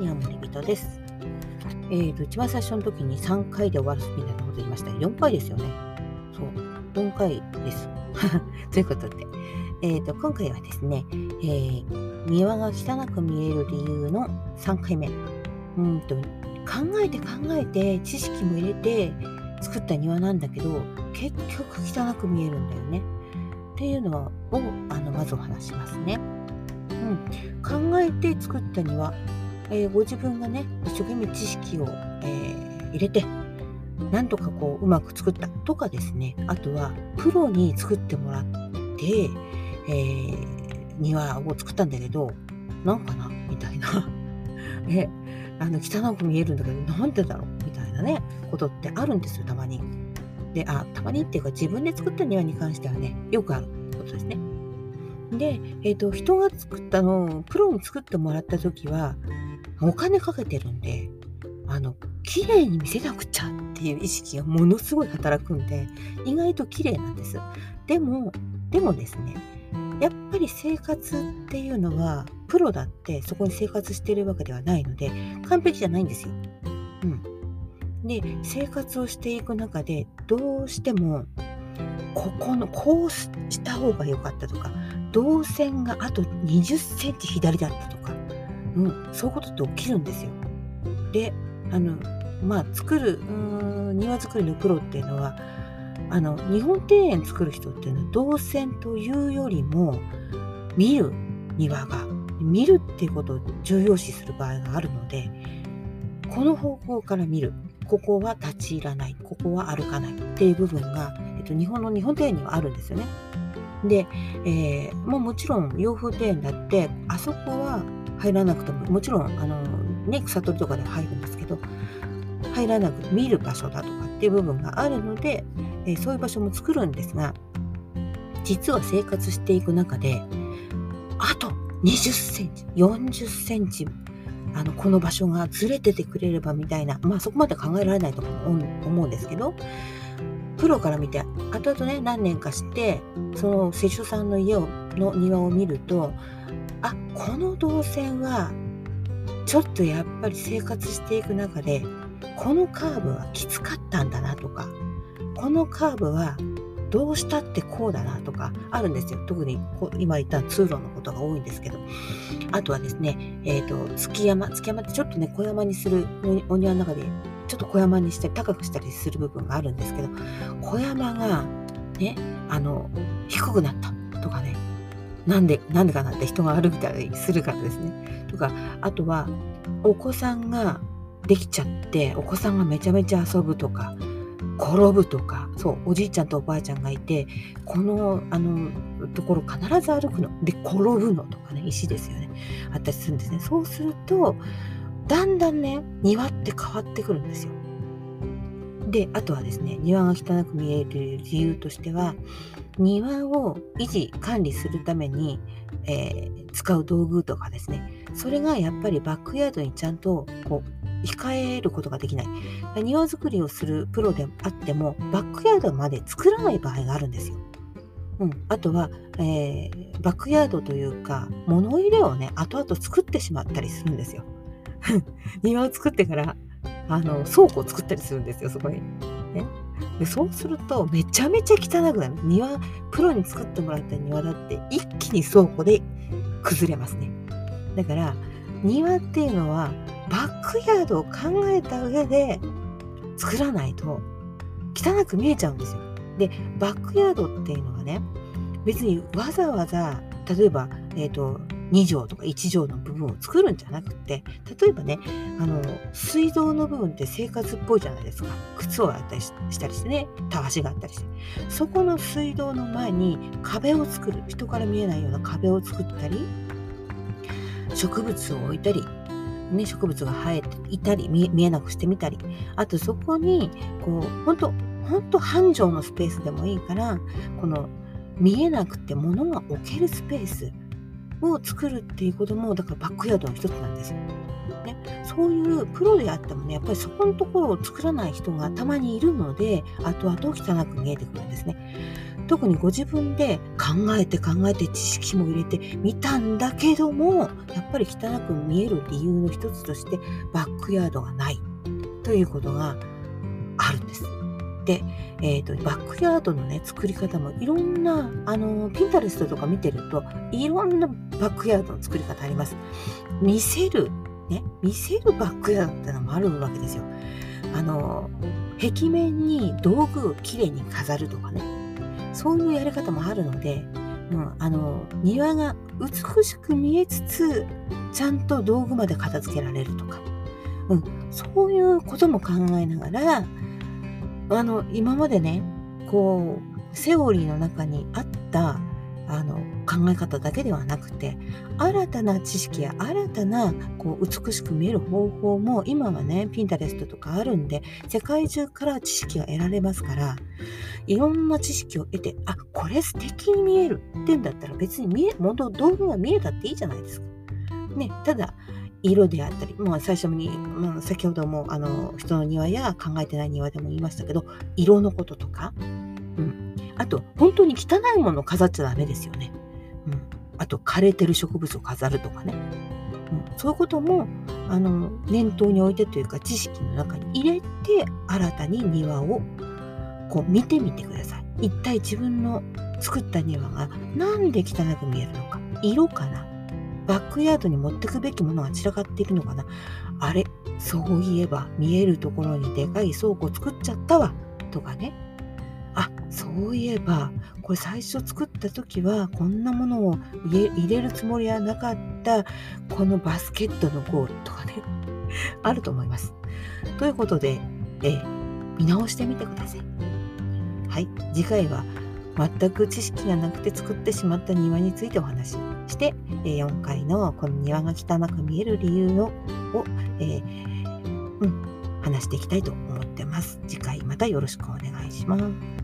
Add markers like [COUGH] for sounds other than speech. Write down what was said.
にゃん森人です。えーと、一番最初の時に3回で終わるみたいなこと言いました。4回ですよね。そう、4回です。[LAUGHS] ということで、えーと、今回はですね、えー、庭が汚く見える理由の3回目。うんと考えて考えて知識も入れて作った庭なんだけど結局汚く見えるんだよね。っていうのをあのまずお話しますね。うん、考えて作った庭、えー、ご自分がね一生懸命知識を、えー、入れてなんとかこううまく作ったとかですねあとはプロに作ってもらって、えー、庭を作ったんだけどなんかなみたいな [LAUGHS] えあの汚く見えるんだけどなんでだろうみたいなねことってあるんですよたまに。であたまにっていうか自分で作った庭に関してはねよくあることですね。で、えーと、人が作ったのをプロに作ってもらった時はお金かけてるんであの綺麗に見せなくちゃっていう意識がものすごい働くんで意外と綺麗なんです。でもでもですねやっぱり生活っていうのはプロだってそこに生活してるわけではないので完璧じゃないんですよ。うん、で生活をしていく中でどうしてもここのこうした方が良かったとか動線があと20センチ左だったとか、うん、そういうことって起きるんですよ。であのまあ作るうん庭作りのプロっていうのはあの日本庭園作る人っていうのは動線というよりも見る庭が見るっていうことを重要視する場合があるのでこの方向から見るここは立ち入らないここは歩かないっていう部分が、えっと、日本の日本庭園にはあるんですよね。で、えー、もうもちろん洋風庭園だってあそこは入らなくてももちろんあの、ね、草取りとかで入るんですけど入らなく見る場所だとかっていう部分があるので、え、そういう場所も作るんですが実は生活していく中であと20センチ40センチあのこの場所がずれててくれればみたいな、まあ、そこまで考えられないと思うんですけどプロから見て後々ね何年かしてその施主さんの家をの庭を見るとあこの動線はちょっとやっぱり生活していく中でこのカーブはきつかったんだなとかこのカーブはどうしたってこうだなとかあるんですよ。特に今言った通路のことが多いんですけど。あとはですね、え、ー、と、月山。月山ってちょっとね、小山にする、お庭の中でちょっと小山にして高くしたりする部分があるんですけど、小山がね、あの、低くなったとかね、なんで、なんでかなって人が歩いたりするからですね。とか、あとは、お子さんができちゃって、お子さんがめちゃめちゃ遊ぶとか、転ぶとかそうおじいちゃんとおばあちゃんがいてこのあのところ必ず歩くの。で転ぶのとかね石ですよね。あったりするんですね。そうするとだんだんね庭って変わってくるんですよ。であとはですね庭が汚く見える理由としては庭を維持管理するために、えー、使う道具とかですねそれがやっぱりバックヤードにちゃんとこう控えることができない。庭作りをするプロであっても、バックヤードまで作らない場合があるんですよ。うん、あとは、えー、バックヤードというか、物入れをね、後々作ってしまったりするんですよ。[LAUGHS] 庭を作ってから、あの、倉庫を作ったりするんですよ、そこに。ね、でそうすると、めちゃめちゃ汚くなる。庭、プロに作ってもらった庭だって、一気に倉庫で崩れますね。だから、庭っていうのは、バックヤードを考えた上で作らないと汚く見えちゃうんですよ。で、バックヤードっていうのはね、別にわざわざ、例えば、えっ、ー、と、2畳とか1畳の部分を作るんじゃなくて、例えばね、あの、水道の部分って生活っぽいじゃないですか。靴をあったりしたりしてね、たわしがあったりして。そこの水道の前に壁を作る。人から見えないような壁を作ったり、植物を置いたり、ね、植物が生えていたり見えなくしてみたりあとそこにこう本当本当半畳のスペースでもいいからこの見えなくて物が置けるスペースを作るっていうこともだからバックヤードの一つなんですよ。ね。そういうプロであってもね、やっぱりそこのところを作らない人がたまにいるので、後々汚く見えてくるんですね。特にご自分で考えて考えて知識も入れてみたんだけども、やっぱり汚く見える理由の一つとして、バックヤードがないということがあるんです。で、えーと、バックヤードのね作り方もいろんなあのピンタレストとか見てるといろんなバックヤードの作り方あります。見せるね見せるバックヤードってのもあるわけですよ。あの壁面に道具をきれいに飾るとかねそういうやり方もあるので、うん、あの庭が美しく見えつつちゃんと道具まで片付けられるとか、うん、そういうことも考えながらあの今までねこうセオリーの中にあったあの考え方だけではなくて新たな知識や新たなこう美しく見える方法も今はねピンタレストとかあるんで世界中から知識が得られますからいろんな知識を得てあこれ素敵に見えるってんだったら別に見え元道具が見えたっていいじゃないですか。ね、ただ色であったり、まあ、最初に、まあ、先ほどもあの人の庭や考えてない庭でも言いましたけど色のこととか、うん、あと本当に汚いものを飾っちゃダメですよね、うん、あと枯れてる植物を飾るとかね、うん、そういうこともあの念頭に置いてというか知識の中に入れて新たに庭をこう見てみてください。一体自分の作った庭が何で汚く見えるのか。色かな。バックヤードに持ってくべきものが散らかっているのかな？あれ？そういえば見えるところにでかい倉庫作っちゃったわ。とかね。あそういえばこれ最初作った時はこんなものを入れるつもりはなかったこのバスケットのゴール。とかね。あると思います。ということで、え見直してみてください。はい。次回は全く知識がなくて作ってしまった庭についてお話しして、4回のこの庭が汚く見える理由をを、えー、うん、話していきたいと思ってます。次回またよろしくお願いします。